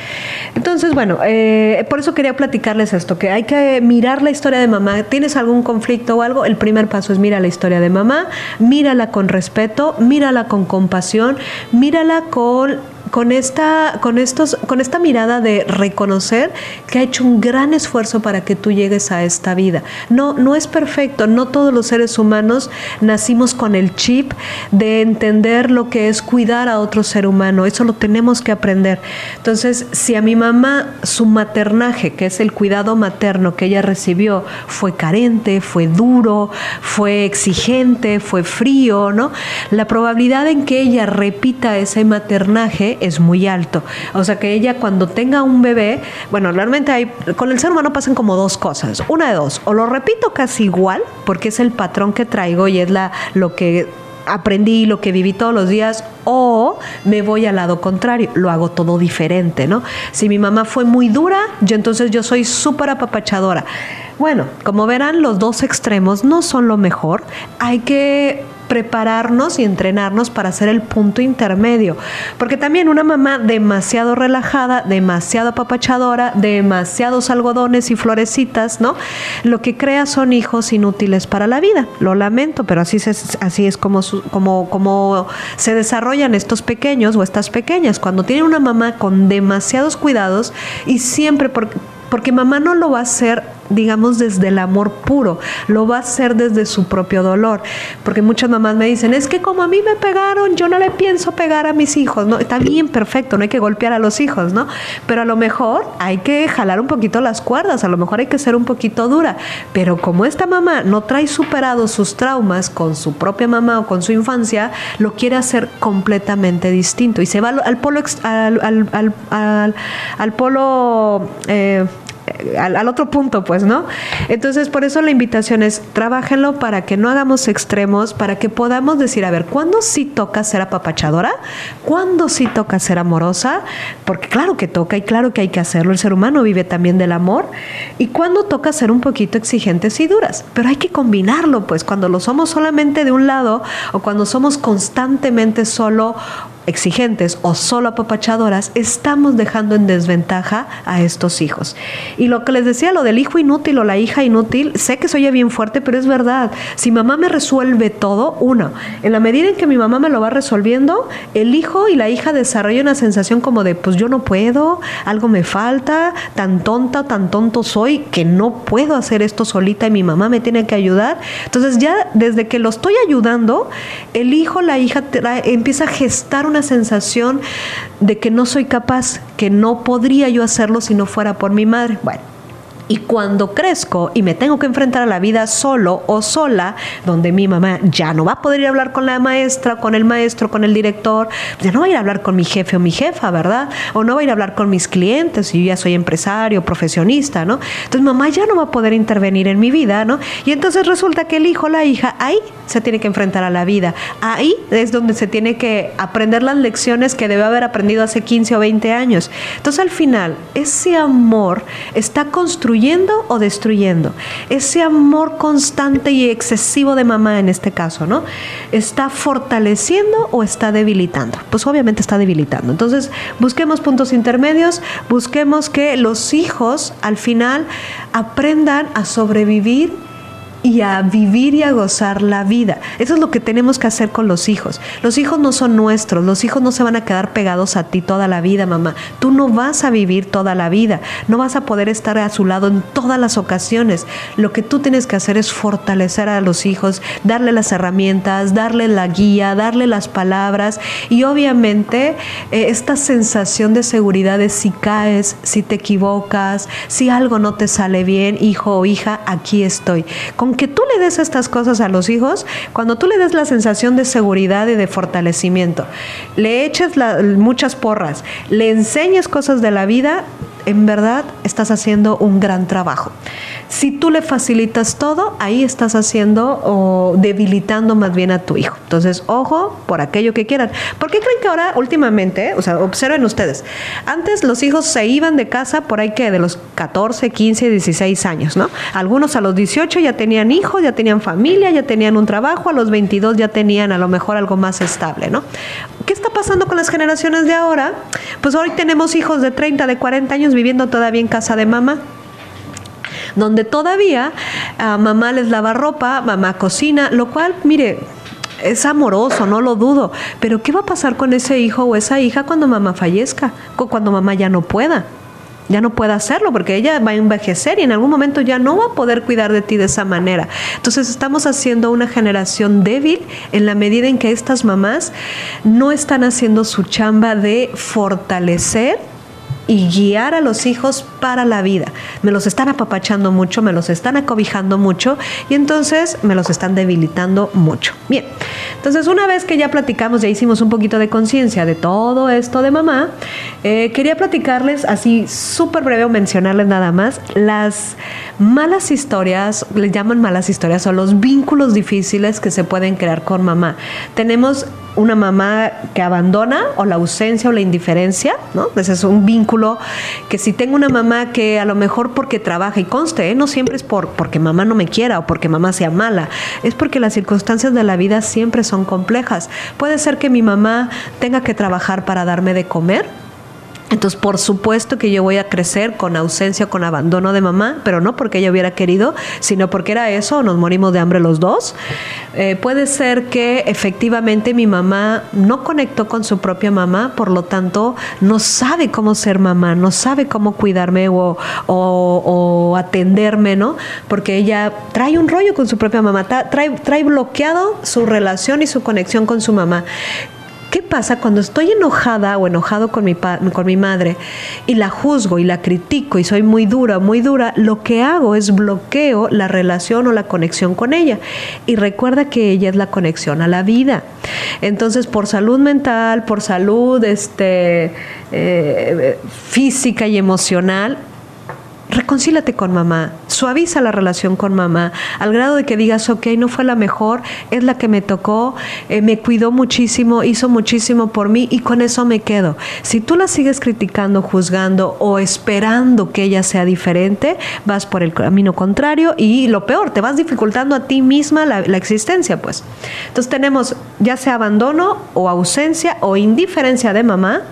Entonces, bueno, eh, por eso quería platicarles esto, que hay que mirar la historia de mamá. ¿Tienes algún conflicto o algo? El primer paso es mira la historia de mamá, mírala con respeto, mírala con compasión, mírala con con esta, con estos, con esta mirada de reconocer que ha hecho un gran esfuerzo para que tú llegues a esta vida. No, no es perfecto, no todos los seres humanos nacimos con el chip de entender lo que es cuidar a otro ser humano. Eso lo tenemos que aprender. Entonces, si a mi mamá su maternaje, que es el cuidado materno que ella recibió, fue carente, fue duro, fue exigente, fue frío, ¿no? La probabilidad en que ella repita ese maternaje es muy alto. O sea que ella cuando tenga un bebé, bueno, realmente hay, con el ser humano pasan como dos cosas. Una de dos, o lo repito casi igual, porque es el patrón que traigo y es la, lo que aprendí, lo que viví todos los días, o me voy al lado contrario, lo hago todo diferente, ¿no? Si mi mamá fue muy dura, yo entonces yo soy súper apapachadora. Bueno, como verán, los dos extremos no son lo mejor. Hay que prepararnos y entrenarnos para hacer el punto intermedio. Porque también una mamá demasiado relajada, demasiado apapachadora, demasiados algodones y florecitas, ¿no? Lo que crea son hijos inútiles para la vida. Lo lamento, pero así, es, así es como, como, como se desarrollan estos pequeños o estas pequeñas. Cuando tienen una mamá con demasiados cuidados y siempre porque mamá no lo va a hacer, digamos, desde el amor puro, lo va a hacer desde su propio dolor. Porque muchas mamás me dicen, es que como a mí me pegaron, yo no le pienso pegar a mis hijos, ¿no? Está bien, perfecto, no hay que golpear a los hijos, ¿no? Pero a lo mejor hay que jalar un poquito las cuerdas, a lo mejor hay que ser un poquito dura. Pero como esta mamá no trae superados sus traumas con su propia mamá o con su infancia, lo quiere hacer completamente distinto. Y se va al, polo, al, al polo eh, al, otro punto, pues, ¿no? Entonces, por eso la invitación es, trabajenlo para que no hagamos extremos, para que podamos decir, a ver, ¿cuándo sí toca ser apapachadora? ¿Cuándo sí toca ser amorosa? Porque claro que toca y claro que hay que hacerlo, el ser humano vive también del amor. ¿Y cuándo toca ser un poquito exigentes y duras? Pero hay que combinarlo, pues, cuando lo somos solamente de un lado o cuando somos constantemente solo exigentes o solo apapachadoras, estamos dejando en desventaja a estos hijos. Y lo que les decía, lo del hijo inútil o la hija inútil, sé que se oye bien fuerte, pero es verdad. Si mamá me resuelve todo, uno, en la medida en que mi mamá me lo va resolviendo, el hijo y la hija desarrollan una sensación como de, pues yo no puedo, algo me falta, tan tonta, tan tonto soy, que no puedo hacer esto solita y mi mamá me tiene que ayudar. Entonces ya desde que lo estoy ayudando, el hijo, la hija empieza a gestar una sensación de que no soy capaz, que no podría yo hacerlo si no fuera por mi madre. Bueno, y cuando crezco y me tengo que enfrentar a la vida solo o sola, donde mi mamá ya no va a poder ir a hablar con la maestra, con el maestro, con el director, ya no va a ir a hablar con mi jefe o mi jefa, ¿verdad? O no va a ir a hablar con mis clientes, si yo ya soy empresario, profesionista, ¿no? Entonces mamá ya no va a poder intervenir en mi vida, ¿no? Y entonces resulta que el hijo, la hija, ahí se tiene que enfrentar a la vida. Ahí es donde se tiene que aprender las lecciones que debe haber aprendido hace 15 o 20 años. Entonces al final, ese amor está construido o destruyendo. Ese amor constante y excesivo de mamá en este caso, ¿no? ¿Está fortaleciendo o está debilitando? Pues obviamente está debilitando. Entonces, busquemos puntos intermedios, busquemos que los hijos al final aprendan a sobrevivir y a vivir y a gozar la vida. Eso es lo que tenemos que hacer con los hijos. Los hijos no son nuestros, los hijos no se van a quedar pegados a ti toda la vida, mamá. Tú no vas a vivir toda la vida, no vas a poder estar a su lado en todas las ocasiones. Lo que tú tienes que hacer es fortalecer a los hijos, darle las herramientas, darle la guía, darle las palabras y obviamente eh, esta sensación de seguridad de si caes, si te equivocas, si algo no te sale bien, hijo o hija, aquí estoy. Con que tú le des estas cosas a los hijos, cuando tú le des la sensación de seguridad y de fortalecimiento, le eches muchas porras, le enseñes cosas de la vida, en verdad estás haciendo un gran trabajo. Si tú le facilitas todo, ahí estás haciendo o debilitando más bien a tu hijo. Entonces, ojo por aquello que quieran. ¿Por qué creen que ahora, últimamente, o sea, observen ustedes, antes los hijos se iban de casa por ahí que de los 14, 15, 16 años, ¿no? Algunos a los 18 ya tenían hijos, ya tenían familia, ya tenían un trabajo, a los 22 ya tenían a lo mejor algo más estable, ¿no? ¿Qué está pasando con las generaciones de ahora? Pues hoy tenemos hijos de 30, de 40 años viviendo todavía en casa de mamá donde todavía a mamá les lava ropa, mamá cocina, lo cual, mire, es amoroso, no lo dudo, pero ¿qué va a pasar con ese hijo o esa hija cuando mamá fallezca, cuando mamá ya no pueda? Ya no pueda hacerlo porque ella va a envejecer y en algún momento ya no va a poder cuidar de ti de esa manera. Entonces estamos haciendo una generación débil en la medida en que estas mamás no están haciendo su chamba de fortalecer y guiar a los hijos para la vida. Me los están apapachando mucho, me los están acobijando mucho y entonces me los están debilitando mucho. Bien, entonces una vez que ya platicamos, ya hicimos un poquito de conciencia de todo esto de mamá, eh, quería platicarles así súper breve o mencionarles nada más las malas historias, les llaman malas historias, o los vínculos difíciles que se pueden crear con mamá. Tenemos una mamá que abandona o la ausencia o la indiferencia, ¿no? Ese es un vínculo que si tengo una mamá que a lo mejor porque trabaja y conste, ¿eh? no siempre es por, porque mamá no me quiera o porque mamá sea mala, es porque las circunstancias de la vida siempre son complejas. Puede ser que mi mamá tenga que trabajar para darme de comer, entonces, por supuesto que yo voy a crecer con ausencia, con abandono de mamá, pero no porque ella hubiera querido, sino porque era eso, nos morimos de hambre los dos. Eh, puede ser que efectivamente mi mamá no conectó con su propia mamá, por lo tanto, no sabe cómo ser mamá, no sabe cómo cuidarme o, atenderme, ¿no? Porque ella trae un rollo con su propia mamá, trae, trae bloqueado su relación y su conexión con su mamá. ¿Qué pasa cuando estoy enojada o enojado con mi, con mi madre y la juzgo y la critico y soy muy dura, muy dura? Lo que hago es bloqueo la relación o la conexión con ella. Y recuerda que ella es la conexión a la vida. Entonces, por salud mental, por salud este, eh, física y emocional, reconcílate con mamá, suaviza la relación con mamá, al grado de que digas, ok, no fue la mejor, es la que me tocó, eh, me cuidó muchísimo, hizo muchísimo por mí y con eso me quedo. Si tú la sigues criticando, juzgando o esperando que ella sea diferente, vas por el camino contrario y lo peor, te vas dificultando a ti misma la, la existencia, pues. Entonces tenemos ya sea abandono o ausencia o indiferencia de mamá,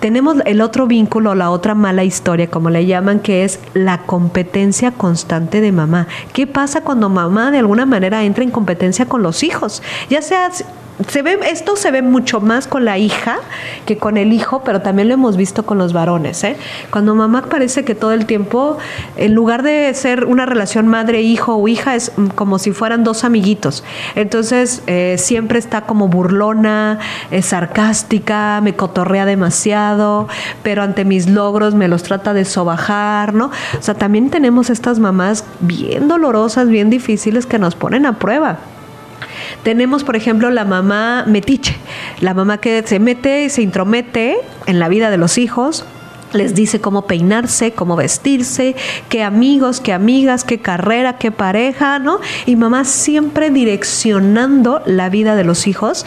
tenemos el otro vínculo, la otra mala historia, como le llaman, que es la competencia constante de mamá. ¿Qué pasa cuando mamá de alguna manera entra en competencia con los hijos? Ya sea se ve, esto se ve mucho más con la hija que con el hijo, pero también lo hemos visto con los varones. ¿eh? Cuando mamá parece que todo el tiempo, en lugar de ser una relación madre-hijo o hija, es como si fueran dos amiguitos. Entonces eh, siempre está como burlona, es sarcástica, me cotorrea demasiado, pero ante mis logros me los trata de sobajar, ¿no? O sea, también tenemos estas mamás bien dolorosas, bien difíciles que nos ponen a prueba. Tenemos, por ejemplo, la mamá metiche, la mamá que se mete y se intromete en la vida de los hijos, les dice cómo peinarse, cómo vestirse, qué amigos, qué amigas, qué carrera, qué pareja, ¿no? Y mamá siempre direccionando la vida de los hijos.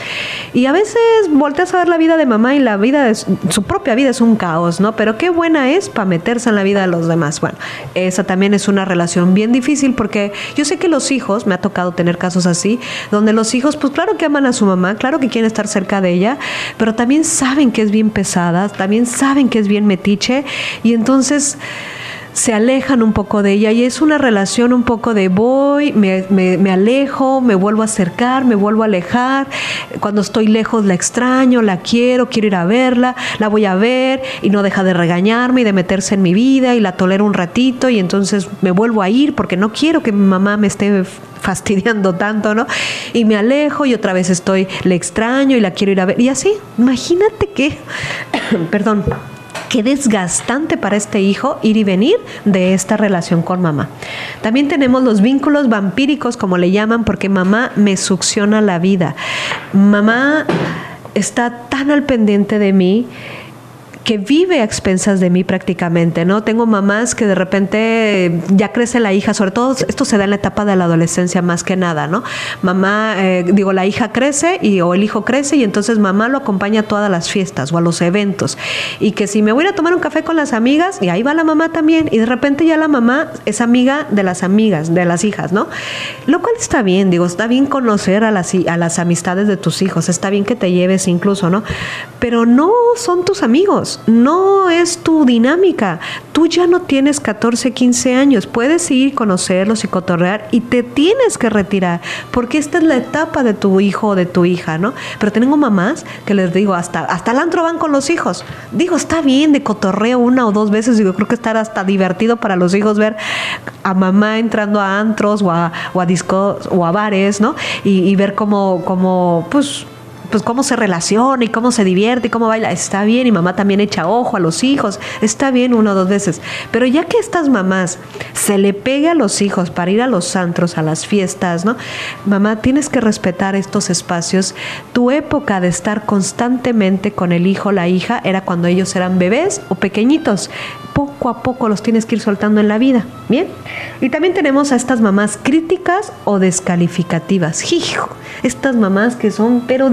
Y a veces volteas a ver la vida de mamá y la vida de su, propia vida es un caos, ¿no? Pero qué buena es para meterse en la vida de los demás. Bueno, esa también es una relación bien difícil porque yo sé que los hijos, me ha tocado tener casos así, donde los hijos, pues claro que aman a su mamá, claro que quieren estar cerca de ella, pero también saben que es bien pesada, también saben que es bien metida y entonces se alejan un poco de ella y es una relación un poco de voy, me, me, alejo, me vuelvo a acercar, me vuelvo a alejar, cuando estoy lejos la extraño, la quiero, quiero ir a verla, la voy a ver y no deja de regañarme y de meterse en mi vida y la tolero un ratito y entonces me vuelvo a ir porque no quiero que mi mamá me esté fastidiando tanto, ¿no? Y me alejo y otra vez estoy, le extraño y la quiero ir a ver. Y así, imagínate que, perdón, qué desgastante para este hijo ir y venir de esta relación con mamá. También tenemos los vínculos vampíricos, como le llaman, porque mamá me succiona la vida. Mamá está tan al pendiente de mí que vive a expensas de mí prácticamente, ¿no? Tengo mamás que de repente ya crece la hija, sobre todo esto se da en la etapa de la adolescencia más que nada, ¿no? Mamá, eh, digo, la hija crece y, o el hijo crece y entonces mamá lo acompaña a todas las fiestas o a los eventos. Y que si me voy a tomar un café con las amigas, y ahí va la mamá también, y de repente ya la mamá es amiga de las amigas, de las hijas, ¿no? Lo cual está bien, digo, está bien conocer a las, a las amistades de tus hijos, está bien que te lleves incluso, ¿no? Pero no son tus amigos no es tu dinámica. Tú ya no tienes 14, 15 años, puedes ir, conocerlos y cotorrear y te tienes que retirar, porque esta es la etapa de tu hijo o de tu hija, ¿no? Pero tengo mamás que les digo, hasta, hasta el antro van con los hijos. Digo, está bien de cotorreo una o dos veces, digo, creo que estará hasta divertido para los hijos ver a mamá entrando a antros o a, o a discos o a bares, ¿no? Y, y ver cómo, cómo, pues, pues cómo se relaciona y cómo se divierte y cómo baila, está bien, y mamá también echa ojo a los hijos, está bien una o dos veces. Pero ya que estas mamás se le pegue a los hijos para ir a los antros, a las fiestas, ¿no? Mamá, tienes que respetar estos espacios. Tu época de estar constantemente con el hijo, la hija, era cuando ellos eran bebés o pequeñitos. Poco a poco los tienes que ir soltando en la vida, ¿bien? Y también tenemos a estas mamás críticas o descalificativas. Hijo, estas mamás que son pero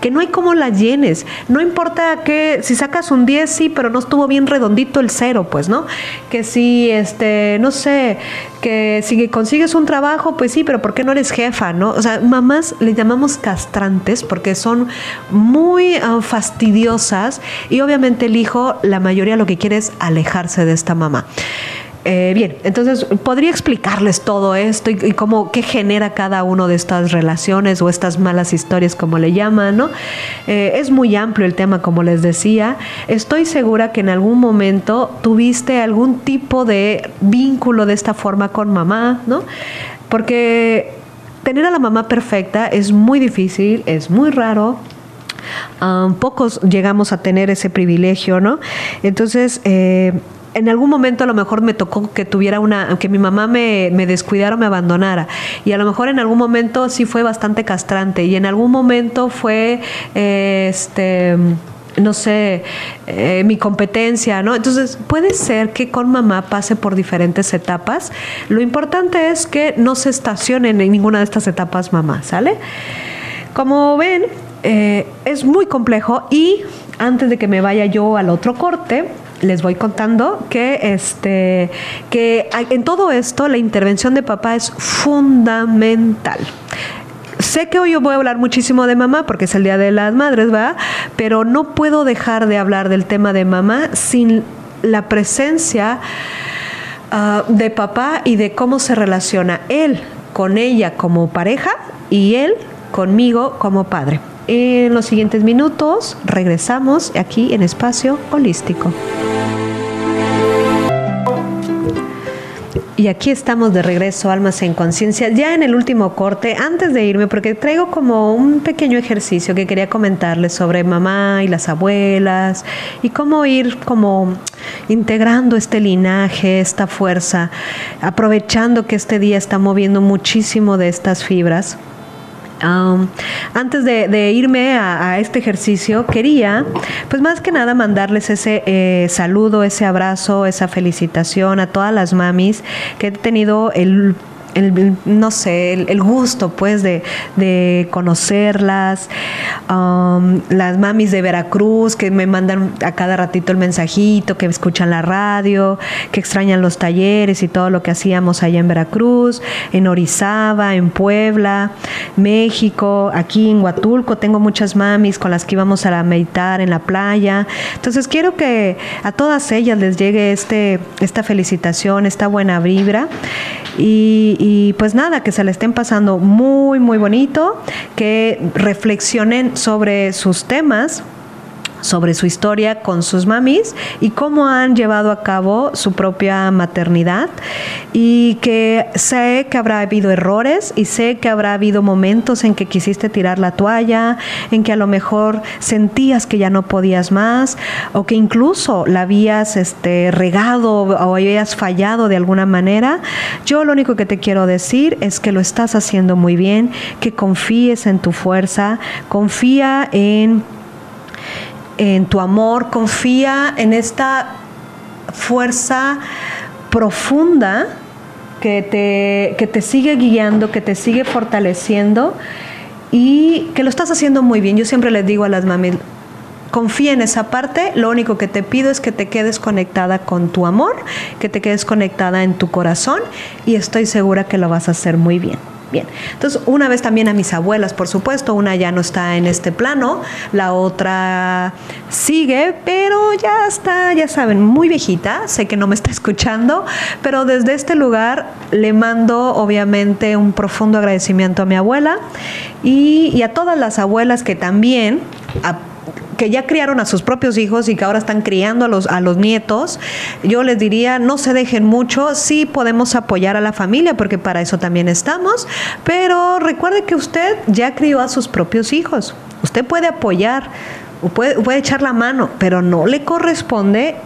que no hay cómo las llenes. No importa que si sacas un 10, sí, pero no estuvo bien redondito el cero, pues, ¿no? Que si, este, no sé, que si consigues un trabajo, pues sí, pero ¿por qué no eres jefa, no? O sea, mamás le llamamos castrantes porque son muy ah, fastidiosas y obviamente el hijo, la mayoría lo que quiere es alejarse de esta mamá. Eh, bien, entonces podría explicarles todo esto y, cómo qué genera cada uno de estas relaciones o estas malas historias, como le llaman, ¿no? Eh, es muy amplio el tema, como les decía. Estoy segura que en algún momento tuviste algún tipo de vínculo de esta forma con mamá, ¿no? Porque tener a la mamá perfecta es muy difícil, es muy raro, Um, pocos llegamos a tener ese privilegio, ¿no? Entonces, eh, en algún momento a lo mejor me tocó que tuviera una, que mi mamá me, descuidara o me abandonara. Y a lo mejor en algún momento sí fue bastante castrante. Y en algún momento fue, este no sé, eh, mi competencia, ¿no? Entonces, puede ser que con mamá pase por diferentes etapas. Lo importante es que no se estacionen en ninguna de estas etapas mamá, ¿sale? Como ven, eh, es muy complejo y antes de que me vaya yo al otro corte, les voy contando que este que en todo esto la intervención de papá es fundamental. Sé que hoy yo voy a hablar muchísimo de mamá porque es el Día de las Madres, ¿verdad? Pero no puedo dejar de hablar del tema de mamá sin la presencia ah, de papá y de cómo se relaciona él con ella como pareja y él conmigo como padre. En los siguientes minutos. Regresamos aquí en Espacio Holístico. Y aquí estamos de regreso, Almas en Conciencia, ya en el último corte, antes de irme, porque traigo como un pequeño ejercicio que quería comentarles sobre mamá y las abuelas y cómo ir como integrando este linaje, esta fuerza, aprovechando que este día está moviendo muchísimo de estas fibras antes de, irme a, este ejercicio, quería, pues más que nada, mandarles ese eh, saludo, ese abrazo, esa felicitación a todas las mamis que he tenido el no sé, el, gusto pues de, conocerlas, um, las mamis de Veracruz que me mandan a cada ratito el mensajito, que escuchan la radio, que extrañan los talleres y todo lo que hacíamos allá en Veracruz, en Orizaba, en Puebla, México, aquí en Huatulco. Tengo muchas mamis con las que íbamos a meditar en la playa. Entonces quiero que a todas ellas les llegue este, esta felicitación, esta buena vibra. Y, y pues nada, que se le estén pasando muy, muy bonito, que reflexionen sobre sus temas sobre su historia con sus mamis y cómo han llevado a cabo su propia maternidad y que sé que habrá habido errores y sé que habrá habido momentos en que quisiste tirar la toalla, en que a lo mejor sentías que ya no podías más o que incluso la habías este, regado o habías fallado de alguna manera. Yo lo único que te quiero decir es que lo estás haciendo muy bien, que confíes en tu fuerza, confía en en tu amor, confía en esta fuerza profunda que te, que te sigue guiando, que te sigue fortaleciendo y que lo estás haciendo muy bien. Yo siempre les digo a las mamis, confía en esa parte, lo único que te pido es que te quedes conectada con tu amor, que te quedes conectada en tu corazón y estoy segura que lo vas a hacer muy bien. Bien, entonces una vez también a mis abuelas, por supuesto, una ya no está en este plano, la otra sigue, pero ya está, ya saben, muy viejita, sé que no me está escuchando, pero desde este lugar le mando obviamente un profundo agradecimiento a mi abuela y, y a todas las abuelas que también que ya criaron a sus propios hijos y que ahora están criando a los, a los nietos, yo les diría, no se dejen mucho, sí podemos apoyar a la familia, porque para eso también estamos, pero recuerde que usted ya crió a sus propios hijos. Usted puede apoyar, puede, puede echar la mano, pero no le corresponde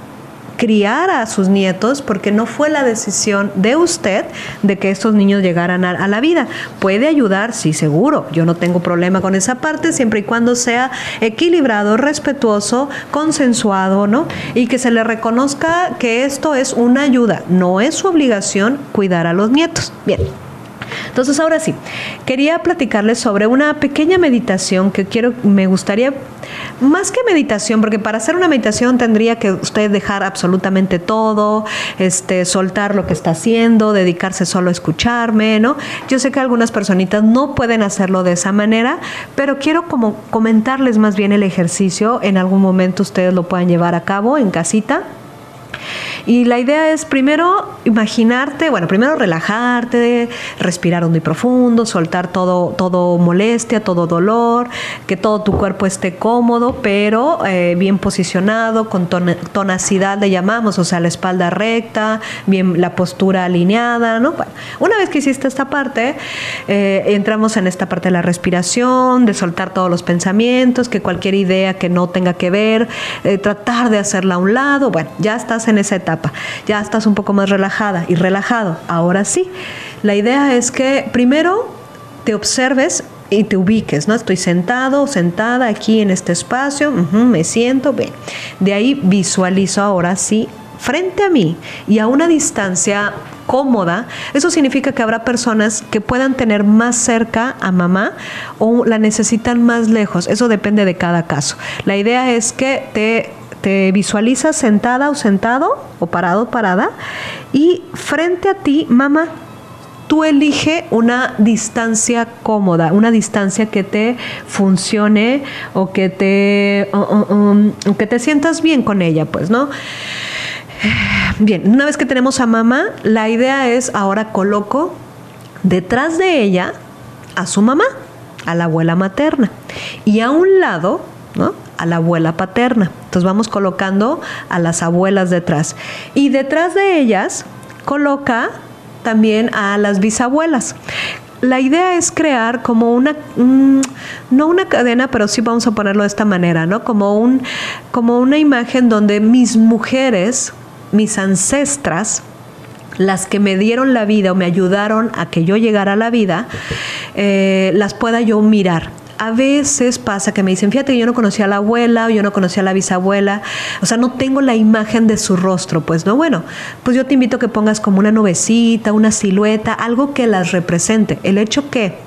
criar a sus nietos porque no fue la decisión de usted de que estos niños llegaran a, la vida. Puede ayudar, sí, seguro. Yo no tengo problema con esa parte siempre y cuando sea equilibrado, respetuoso, consensuado, ¿no? Y que se le reconozca que esto es una ayuda, no es su obligación cuidar a los nietos. Bien. Entonces, ahora sí, quería platicarles sobre una pequeña meditación que quiero, me gustaría, más que meditación, porque para hacer una meditación tendría que usted dejar absolutamente todo, este, soltar lo que está haciendo, dedicarse solo a escucharme, ¿no? Yo sé que algunas personitas no pueden hacerlo de esa manera, pero quiero como comentarles más bien el ejercicio. En algún momento ustedes lo puedan llevar a cabo en casita. Y la idea es primero imaginarte, bueno, primero relajarte, respirar hondo y profundo, soltar todo, todo molestia, todo dolor, que todo tu cuerpo esté cómodo, pero eh, bien posicionado, con tonacidad le llamamos, o sea, la espalda recta, bien la postura alineada, ¿no? Bueno, una vez que hiciste esta parte, eh, entramos en esta parte de la respiración, de soltar todos los pensamientos, que cualquier idea que no tenga que ver, eh, tratar de hacerla a un lado, bueno, ya estás en esa etapa ya estás un poco más relajada y relajado. Ahora sí, la idea es que primero te observes y te ubiques, ¿no? Estoy sentado o sentada aquí en este espacio, me siento, bien. De ahí visualizo ahora sí frente a mí y a una distancia cómoda, eso significa que habrá personas que puedan tener más cerca a mamá o la necesitan más lejos. Eso depende de cada caso. La idea es que te te visualizas sentada o sentado o parado o parada y frente a ti, mamá, tú elige una distancia cómoda, una distancia que te funcione o que te, que te sientas bien con ella, pues, ¿no? Bien, una vez que tenemos a mamá, la idea es ahora coloco detrás de ella a su mamá, a la abuela materna, y a un lado, ¿no? A la abuela paterna. Entonces vamos colocando a las abuelas detrás. Y detrás de ellas coloca también a las bisabuelas. La idea es crear como una, no una cadena, pero sí vamos a ponerlo de esta manera, ¿no? Como, un, como una imagen donde mis mujeres, mis ancestras, las que me dieron la vida o me ayudaron a que yo llegara a la vida, eh, las pueda yo mirar a veces pasa que me dicen, fíjate que yo no conocía a la abuela o yo no conocía a la bisabuela, o sea, no tengo la imagen de su rostro, pues no, bueno, pues yo te invito a que pongas como una nubecita, una silueta, algo que las represente. El hecho que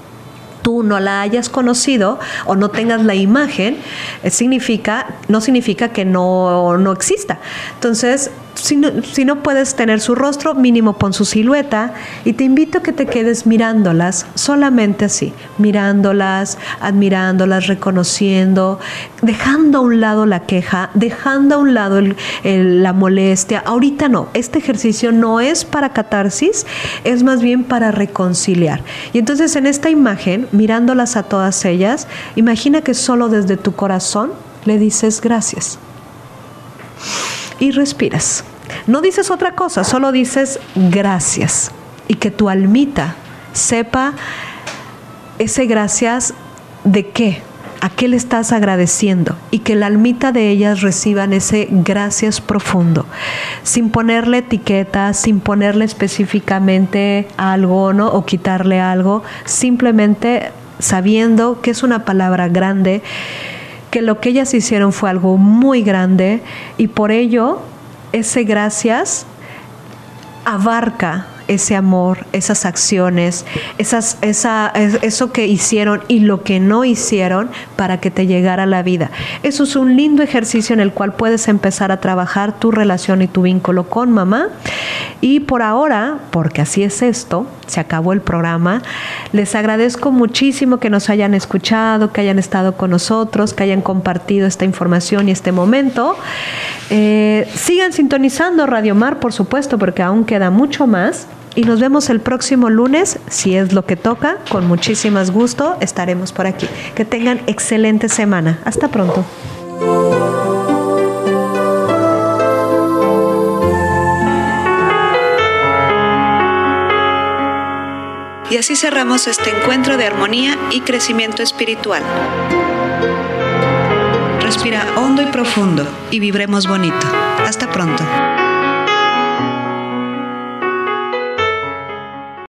tú no la hayas conocido o no tengas la imagen, eh, significa, no significa que no, no exista. Entonces, si no, puedes tener su rostro, mínimo pon su silueta y te invito a que te quedes mirándolas, solamente así, mirándolas, admirándolas, reconociendo, dejando a un lado la queja, dejando a un lado la molestia. Ahorita no, este ejercicio no es para catarsis, es más bien para reconciliar. Y entonces en esta imagen, mirándolas a todas ellas, imagina que solo desde tu corazón le dices gracias y respiras. No dices otra cosa, solo dices gracias y que tu almita sepa ese gracias de qué, a qué le estás agradeciendo y que la almita de ellas reciban ese gracias profundo, sin ponerle etiqueta, sin ponerle específicamente algo, ¿no? O quitarle algo, simplemente sabiendo que es una palabra grande que lo que ellas hicieron fue algo muy grande y por ello ese gracias abarca ese amor, esas acciones, esas, esa, eso que hicieron y lo que no hicieron para que te llegara la vida. Eso es un lindo ejercicio en el cual puedes empezar a trabajar tu relación y tu vínculo con mamá. Y por ahora, porque así es esto, se acabó el programa, les agradezco muchísimo que nos hayan escuchado, que hayan estado con nosotros, que hayan compartido esta información y este momento. Eh, sigan sintonizando Radio Mar, por supuesto, porque aún queda mucho más y nos vemos el próximo lunes, si es lo que toca, con muchísimas gusto estaremos por aquí. Que tengan excelente semana. Hasta pronto. Y así cerramos este encuentro de armonía y crecimiento espiritual. Respira hondo y profundo y vibremos bonito. Hasta pronto.